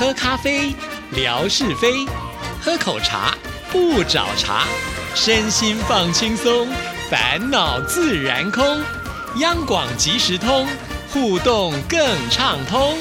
喝咖啡，聊是非；喝口茶，不找茬。身心放轻松，烦恼自然空。央广即时通，互动更畅通。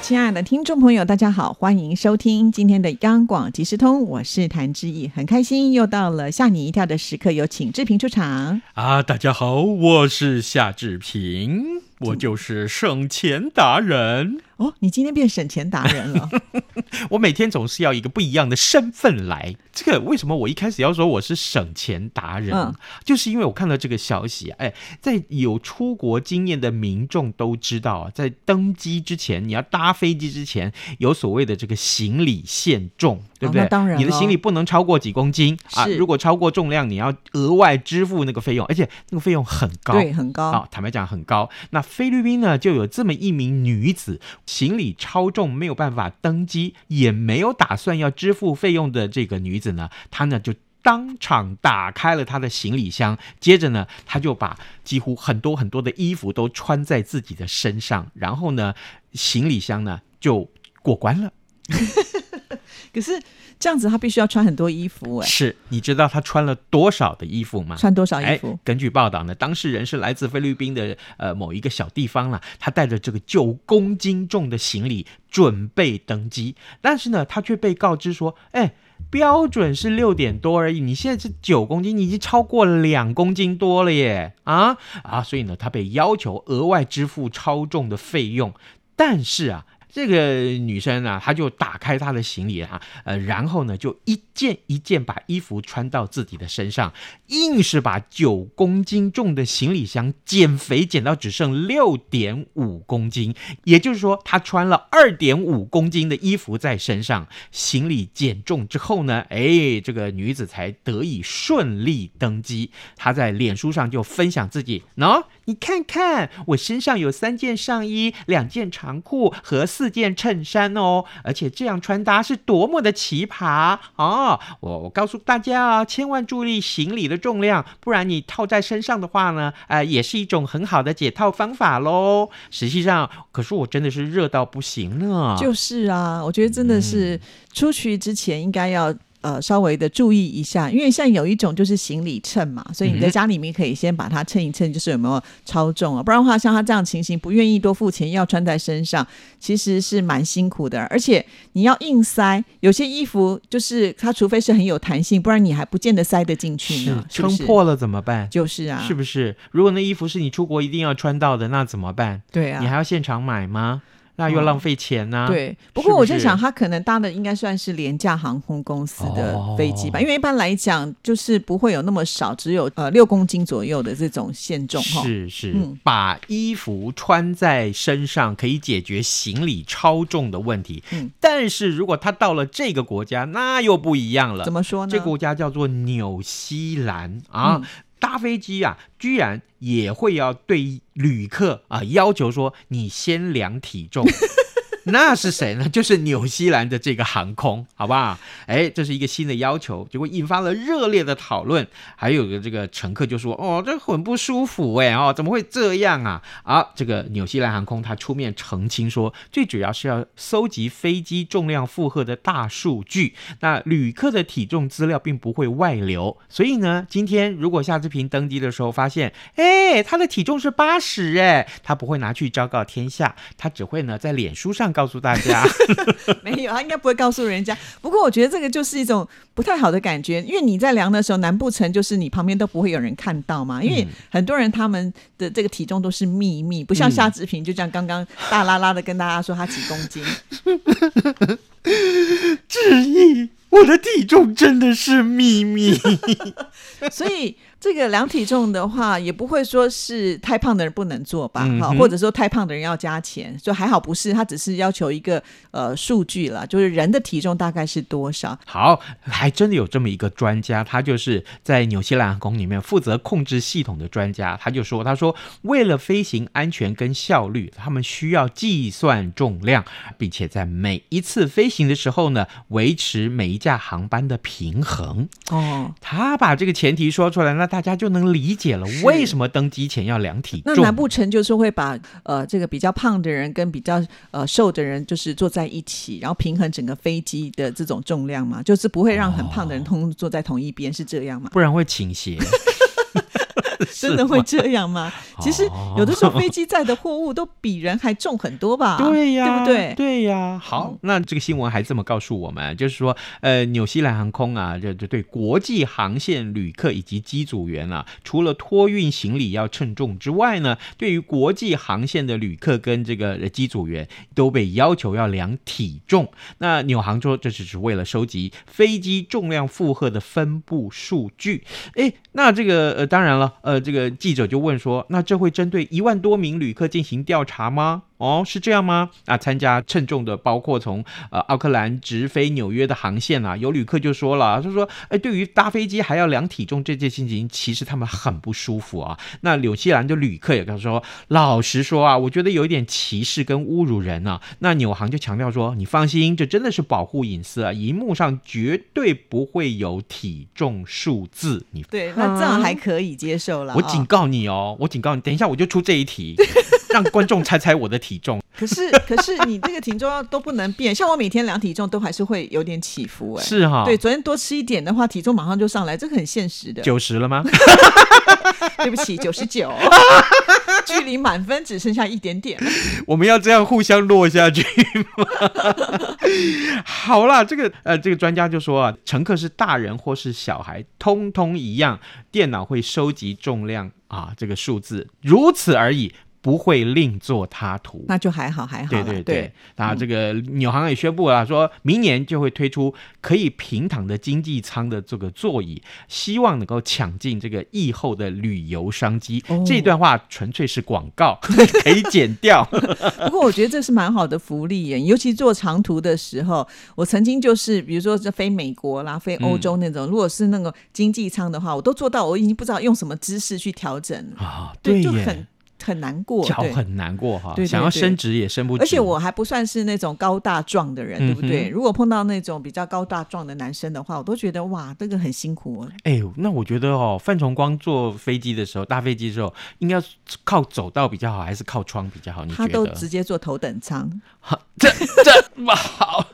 亲爱的听众朋友，大家好，欢迎收听今天的央广即时通，我是谭志毅，很开心又到了吓你一跳的时刻，有请志平出场。啊，大家好，我是夏志平，我就是省钱达人。哦，你今天变省钱达人了。我每天总是要一个不一样的身份来。这个为什么我一开始要说我是省钱达人？嗯就是因为我看到这个消息，哎，在有出国经验的民众都知道啊，在登机之前，你要搭飞机之前，有所谓的这个行李限重，对不对？哦当然你的行李不能超过几公斤啊，如果超过重量，你要额外支付那个费用，而且那个费用很高。对，很高。啊，坦白讲很高。那菲律宾呢，就有这么一名女子，行李超重没有办法登机，也没有打算要支付费用的这个女子呢，她呢就。当场打开了她的行李箱，接着呢，她就把几乎很多很多的衣服都穿在自己的身上，然后呢，行李箱呢就过关了。可是这样子，他必须要穿很多衣服，哎，是，你知道他穿了多少的衣服吗？穿多少衣哎服？，根据报道呢，当事人是来自菲律宾的呃某一个小地方啦，他带着这个九公斤重的行李准备登机，但是呢，他却被告知说，哎。标准是六点多而已，你现在是九公斤，你已经超过两公斤多了耶！啊啊，所以呢，他被要求额外支付超重的费用。但是啊，这个女生啊，她就打开她的行李啊，呃，然后呢，就一件一件把衣服穿到自己的身上，硬是把九公斤重的行李箱减肥减到只剩六点五公斤，也就是说，她穿了二点五公斤的衣服在身上。行李减重之后呢，哎，这个女子才得以顺利登机。她在脸书上就分享自己，喏、你看看，我身上有三件上衣、两件长裤和四件衬衫哦，而且这样穿搭是多么的奇葩哦！我我告诉大家啊，千万注意行李的重量，不然你套在身上的话呢，呃，也是一种很好的解套方法喽。实际上，可是我真的是热到不行呢。就是啊，我觉得真的是出去之前应该要。呃，稍微的注意一下，因为像有一种就是行李秤嘛，所以你在家里面可以先把它称一称，就是有没有超重啊，不然的话，像他这样情形，不愿意多付钱要穿在身上，其实是蛮辛苦的，而且你要硬塞，有些衣服就是它除非是很有弹性，不然你还不见得塞得进去呢，是？撑破了怎么办？就是啊，是不是？如果那衣服是你出国一定要穿到的，那怎么办？对啊，你还要现场买吗？那又哦浪费钱呐、对，不过我在想，他可能搭的应该算是廉价航空公司的飞机吧，哦因为一般来讲就是不会有那么少，只有呃六公斤左右的这种限重哈。是是，嗯把衣服穿在身上可以解决行李超重的问题。嗯但是如果他到了这个国家，那又不一样了。怎么说呢？这个国家叫做纽西兰啊。搭飞机啊，居然也会要对旅客啊要求说你先量体重。那是谁呢？就是纽西兰的这个航空，好不好？哎，这是一个新的要求，结果引发了热烈的讨论。还有个这个乘客就说：“哦，这很不舒服哎，哦，怎么会这样啊？”啊，这个纽西兰航空它出面澄清说，最主要是要搜集飞机重量负荷的大数据，那旅客的体重资料并不会外流，所以呢，今天如果夏志平登机的时候发现，哎，他的体重是八十，哎，他不会拿去昭告天下，他只会呢在脸书上告诉大家。没有，他应该不会告诉人家。不过我觉得这个就是一种不太好的感觉，因为你在量的时候，难不成就是你旁边都不会有人看到吗？因为嗯很多人他们的这个体重都是秘密，不像嗯夏志平就这样刚刚大拉拉的跟大家说他几公斤。志毅，我的体重真的是秘密。所以这个量体重的话，也不会说是太胖的人不能做吧？哈、嗯或者说太胖的人要加钱，就还好不是，他只是要求一个呃数据了，就是人的体重大概是多少。好，还真的有这么一个专家，他就是在纽西兰航空里面负责控制系统的专家，他就说，他说为了飞行安全跟效率，他们需要计算重量，并且在每一次飞行的时候呢，维持每一架航班的平衡。哦，他把这个前提说出来，那那大家就能理解了为什么登机前要量体重。那难不成就是会把呃这个比较胖的人跟比较呃瘦的人就是坐在一起，然后平衡整个飞机的这种重量吗？就是不会让很胖的人通通坐在同一边，是这样吗？不然会倾斜。真的会这样吗？其实哦有的时候飞机载的货物都比人还重很多吧？对呀，对不对？对呀。好嗯，那这个新闻还这么告诉我们，就是说，呃，纽西兰航空啊，就就对国际航线旅客以及机组员啊，除了托运行李要称重之外呢，对于国际航线的旅客跟这个呃机组员都被要求要量体重。那纽航说，这只是为了收集飞机重量负荷的分布数据。诶，那这个呃，当然了，呃，这个记者就问说，那这会针对一万多名旅客进行调查吗？哦，是这样吗？啊，参加称重的包括从呃奥克兰直飞纽约的航线啊，有旅客就说了，他说，哎，对于搭飞机还要量体重这件事情，其实他们很不舒服啊。那纽西兰的旅客也跟他说，老实说啊，我觉得有一点歧视跟侮辱人啊。那纽航就强调说，你放心，这真的是保护隐私啊，荧幕上绝对不会有体重数字，你对，那这样还可以接受了。啊我警告你哦，我警告你，等一下我就出这一题，让观众猜猜我的体重。可是可是你这个体重要都不能变，像我每天量体重都还是会有点起伏哎、是哈，对，，昨天多吃一点的话，体重马上就上来，这个很现实的。九十了吗？对不起，九十九，距离满分只剩下一点点。我们要这样互相落下去吗？好啦，这个呃，这个专家就说啊，乘客是大人或是小孩，通通一样，电脑会收集重量啊这个数字，如此而已，不会另作他图。那就还好，还好啦。对对对，那这个纽航也宣布了，说明年就会推出可以平躺的经济舱的这个座椅，希望能够抢进这个疫后的旅游商机。哦这段话纯粹是广告，可以剪掉。不过我觉得这是蛮好的福利耶，尤其做长途的时候，我曾经就是比如说这飞美国啦、飞欧洲那种，如果是那个经济舱的话，我都做到，我已经不知道用什么姿势去调整，啊，对，就耶，很很难过，对。脚很难过哈，想要对伸直也伸不直。而且我还不算是那种高大壮的人，对不对？如果碰到那种比较高大壮的男生的话，我都觉得哇，这个很辛苦哦。哎，那我觉得哦，范崇光坐飞机的时候，搭飞机的时候，应该靠走道比较好，还是靠窗比较好？你觉他都得？直接坐头等舱，这这么好，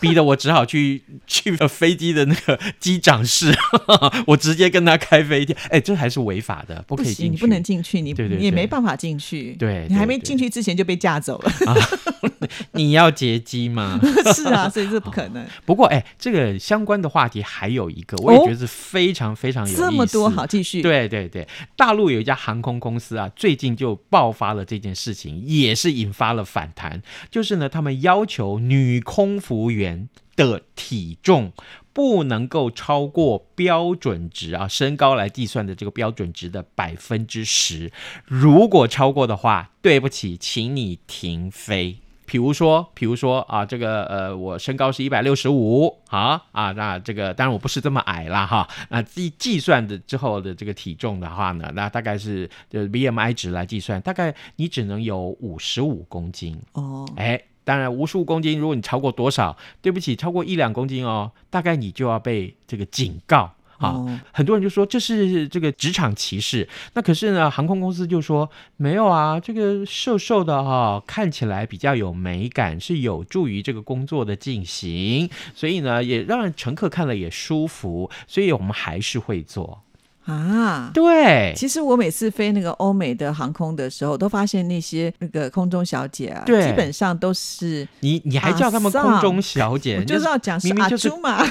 逼得我只好去去飞机的那个机长室，我直接跟他开飞机。哎，这还是违法的，不可以进行，去。你不能进去，你你也没办法进去。对你还没进去之前就被架走了。你要劫机吗？是啊，所以这不可能。不过，哎，这个相关的话题还有一个，我也觉得是非常非常有意思。这么多，好，继续。对对对，大陆有一家航空公司啊，最近就爆发了这件事情，也是引发了反弹。就是呢，他们要求女空服员的体重不能够超过标准值啊，身高来计算的这个标准值的百分之十。如果超过的话，对不起，请你停飞。比如说，比如说啊，这个呃，我身高是一百六十五，好啊，那这个当然我不是这么矮啦哈，那计计算的之后的这个体重的话呢，那大概是呃 BMI 值来计算，大概你只能有五十五公斤，哦，哎。当然，无数公斤，如果你超过多少，对不起，超过一两公斤哦，大概你就要被这个警告啊。哦很多人就说这是这个职场歧视，那可是呢，航空公司就说没有啊，这个瘦瘦的哈、看起来比较有美感，是有助于这个工作的进行，所以呢，也让乘客看了也舒服，所以我们还是会做。啊。对，其实我每次飞那个欧美的航空的时候，都发现那些那个空中小姐啊，对。基本上都是，你你还叫他们空中小姐，我就是要讲是阿明明就是嘛，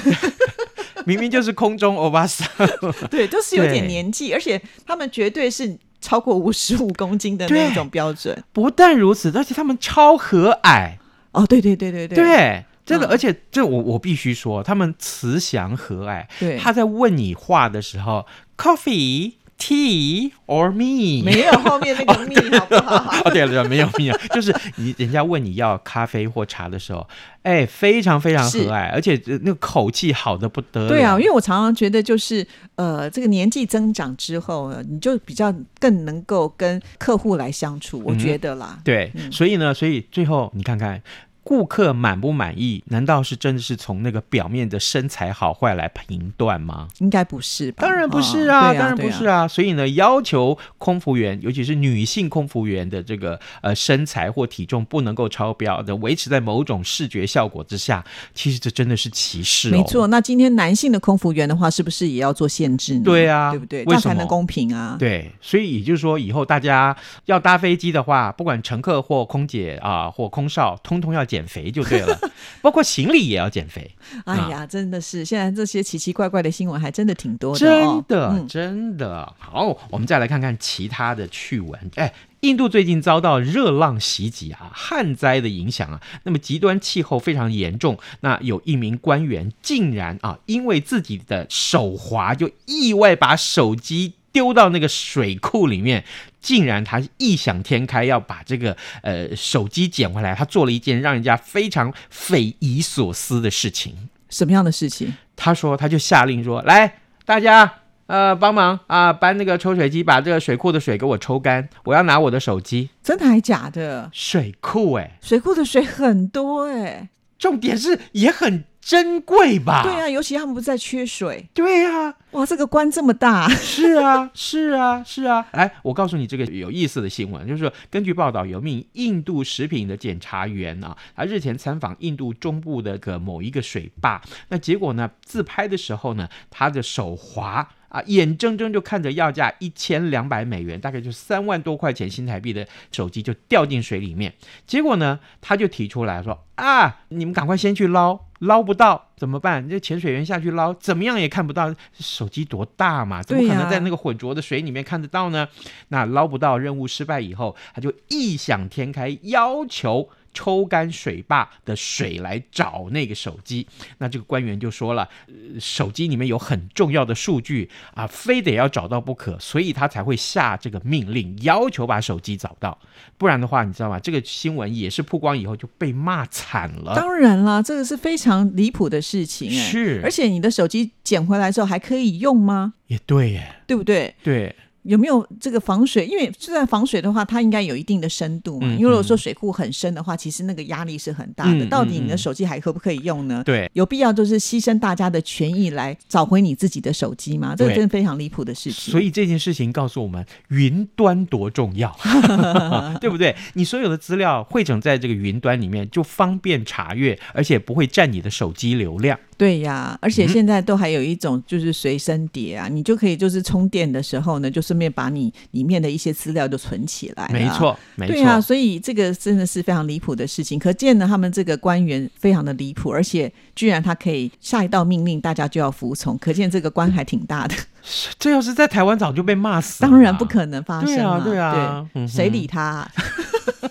明明就是空中欧巴桑，对，都是有点年纪，而且他们绝对是超过五十五公斤的那对。种标准。不但如此，而且他们超和蔼。哦，对对对对对。对，真的，嗯而且这我我必须说，他们慈祥和蔼。对，他在问你话的时候，coffee、tea or me？没有后面那个 me，好不好？哦，对了，对了，没有没有，就是你人家问你要咖啡或茶的时候，哎，非常非常和是蔼，而且呃那个口气好的不得了。对啊，因为我常常觉得，就是呃，这个年纪增长之后呢，你就比较更能够跟客户来相处，我嗯觉得啦。对，嗯所以呢，所以最后你看看，顾客满不满意，难道是真的是从那个表面的身材好坏来评断吗？应该不是吧？当然不是哦啊，对当然不是啊。啊。所以呢，要求空服员，尤其是女性空服员的这个呃身材或体重不能够超标的，维持在某种视觉效果之下，其实这真的是歧视、哦。没错，那今天男性的空服员的话，是不是也要做限制呢？对啊对不对？这样才能公平啊。对，所以也就是说，以后大家要搭飞机的话，不管乘客或空姐啊、或空少，通通要减肥就对了，包括行李也要减肥。哎呀，真的是，现在这些奇奇怪怪的新闻还真的挺多的真哦。的，嗯真的好。我们再来看看其他的趣闻。哎，印度最近遭到热浪袭击啊，旱灾的影响啊，那么极端气候非常严重。那有一名官员竟然啊，因为自己的手滑，就意外把手机丢到那个水库里面。竟然他异想天开，要把这个呃手机捡回来，他做了一件让人家非常匪夷所思的事情。什么样的事情？他说，他就下令说：“来，大家呃帮忙啊，搬那个抽水机，把这个水库的水给我抽干，我要拿我的手机。真的还假的？水库哎、水库的水很多哎、重点是也很珍贵吧？对啊，尤其他们不是在缺水。对啊，哇，这个官这么大，是啊，是啊，是啊。来，我告诉你这个有意思的新闻，就是说根据报道，有名印度食品的检查员啊，他日前参访印度中部的个某一个水坝，那结果呢，自拍的时候呢，他的手滑。啊，眼睁睁就看着要价一千两百美元，大概就三万多块钱新台币的手机就掉进水里面。结果呢，他就提出来说：“啊，你们赶快先去捞，捞不到怎么办？这潜水员下去捞，怎么样也看不到手机多大嘛，怎么可能在那个浑浊的水里面看得到呢？那捞不到，任务失败以后，他就异想天开，要求。”抽干水坝的水来找那个手机，那这个官员就说了，呃手机里面有很重要的数据啊，非得要找到不可，所以他才会下这个命令，要求把手机找到，不然的话，你知道吗？这个新闻也是曝光以后就被骂惨了。当然啦，这个是非常离谱的事情哎、是而且你的手机捡回来之后还可以用吗？也对耶，对不对？对，有没有这个防水？因为就算防水的话，它应该有一定的深度嘛。嗯因为如果说水库很深的话，其实那个压力是很大的。嗯到底你的手机还可不可以用呢？对，有必要就是牺牲大家的权益来找回你自己的手机吗？这个对真的非常离谱的事情。所以这件事情告诉我们，云端多重要，对不对？你所有的资料汇整在这个云端里面，就方便查阅，而且不会占你的手机流量。对呀，而嗯且现在都还有一种就是随身碟啊，你就可以就是充电的时候呢，就顺便把你里面的一些资料就存起来。没。错，没错。对啊，所以这个真的是非常离谱的事情。可见呢，他们这个官员非常的离谱，而且居然他可以下一道命令，大家就要服从，可见这个官还挺大的。这要是在台湾早就被骂死了。当然不可能发生对啊嘛对啊对嗯谁理他啊、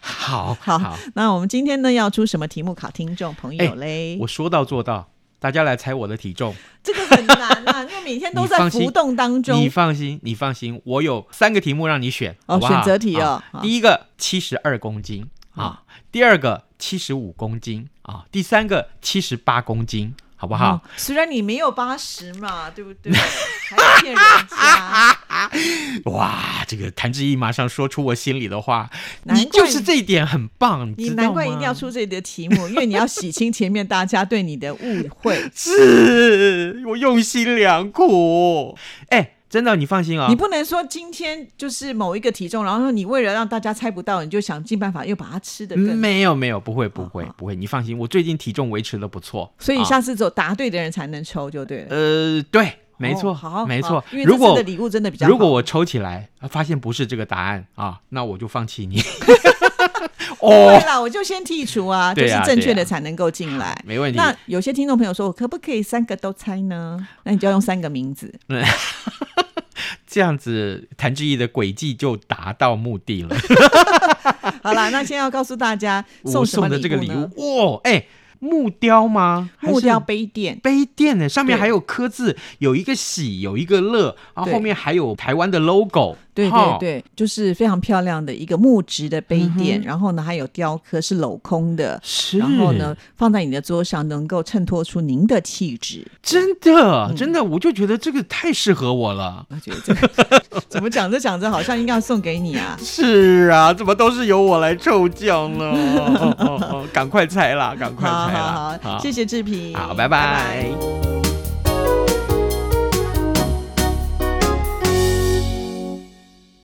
好 好那我们今天呢要出什么题目考听众朋友哎嘞？我说到做到。大家来猜我的体重，这个很难啊，因为每天都在浮动当中你。放心，你放心，我有三个题目让你选，哦好好选择题哦第一个七十二公斤啊，第二个七十五公斤啊，第三个七十八公斤，好不好？哦虽然你没有八十嘛，对不对？还骗人家。哇，这个谭志毅马上说出我心里的话，难你就是这一点很棒，你难怪一定要出这里的题目，因为你要洗清前面大家对你的误会。是我用心良苦。哎，真的，你放心啊、你不能说今天就是某一个体重，然后你为了让大家猜不到，你就想尽办法又把它吃的更。嗯没有没有，不会不会好不会，你放心，我最近体重维持的不错，啊所以下次只有答对的人才能抽，就对了。呃对，没错，哦好，没错。因为这如果次的礼物真的比较好。如果我抽起来啊发现不是这个答案啊，那我就放弃你。对 哦，啦，我就先剔除啊，就是正确的才能够进来。没问题。那有些听众朋友说，我可不可以三个都猜呢？那你就要用三个名字。这样子，谭志毅的轨迹就达到目的了。好啦，那先要告诉大家送什么送的这个礼呢物，哇，哎、木雕吗？还是木雕杯垫。杯垫呢，上面还有刻字，有一个喜，有一个乐，然后后面还有台湾的 logo。对哈对对，就是非常漂亮的一个木质的杯垫，嗯然后呢还有雕刻是镂空的，然后呢放在你的桌上，能够衬托出您的气质。真的嗯真的，我就觉得这个太适合我了。我觉得这个 怎么讲着讲着好像应该要送给你啊。是啊，怎么都是由我来抽奖呢？哦哦哦赶快猜啦，赶快好猜啦！好好，谢谢志平，好，拜拜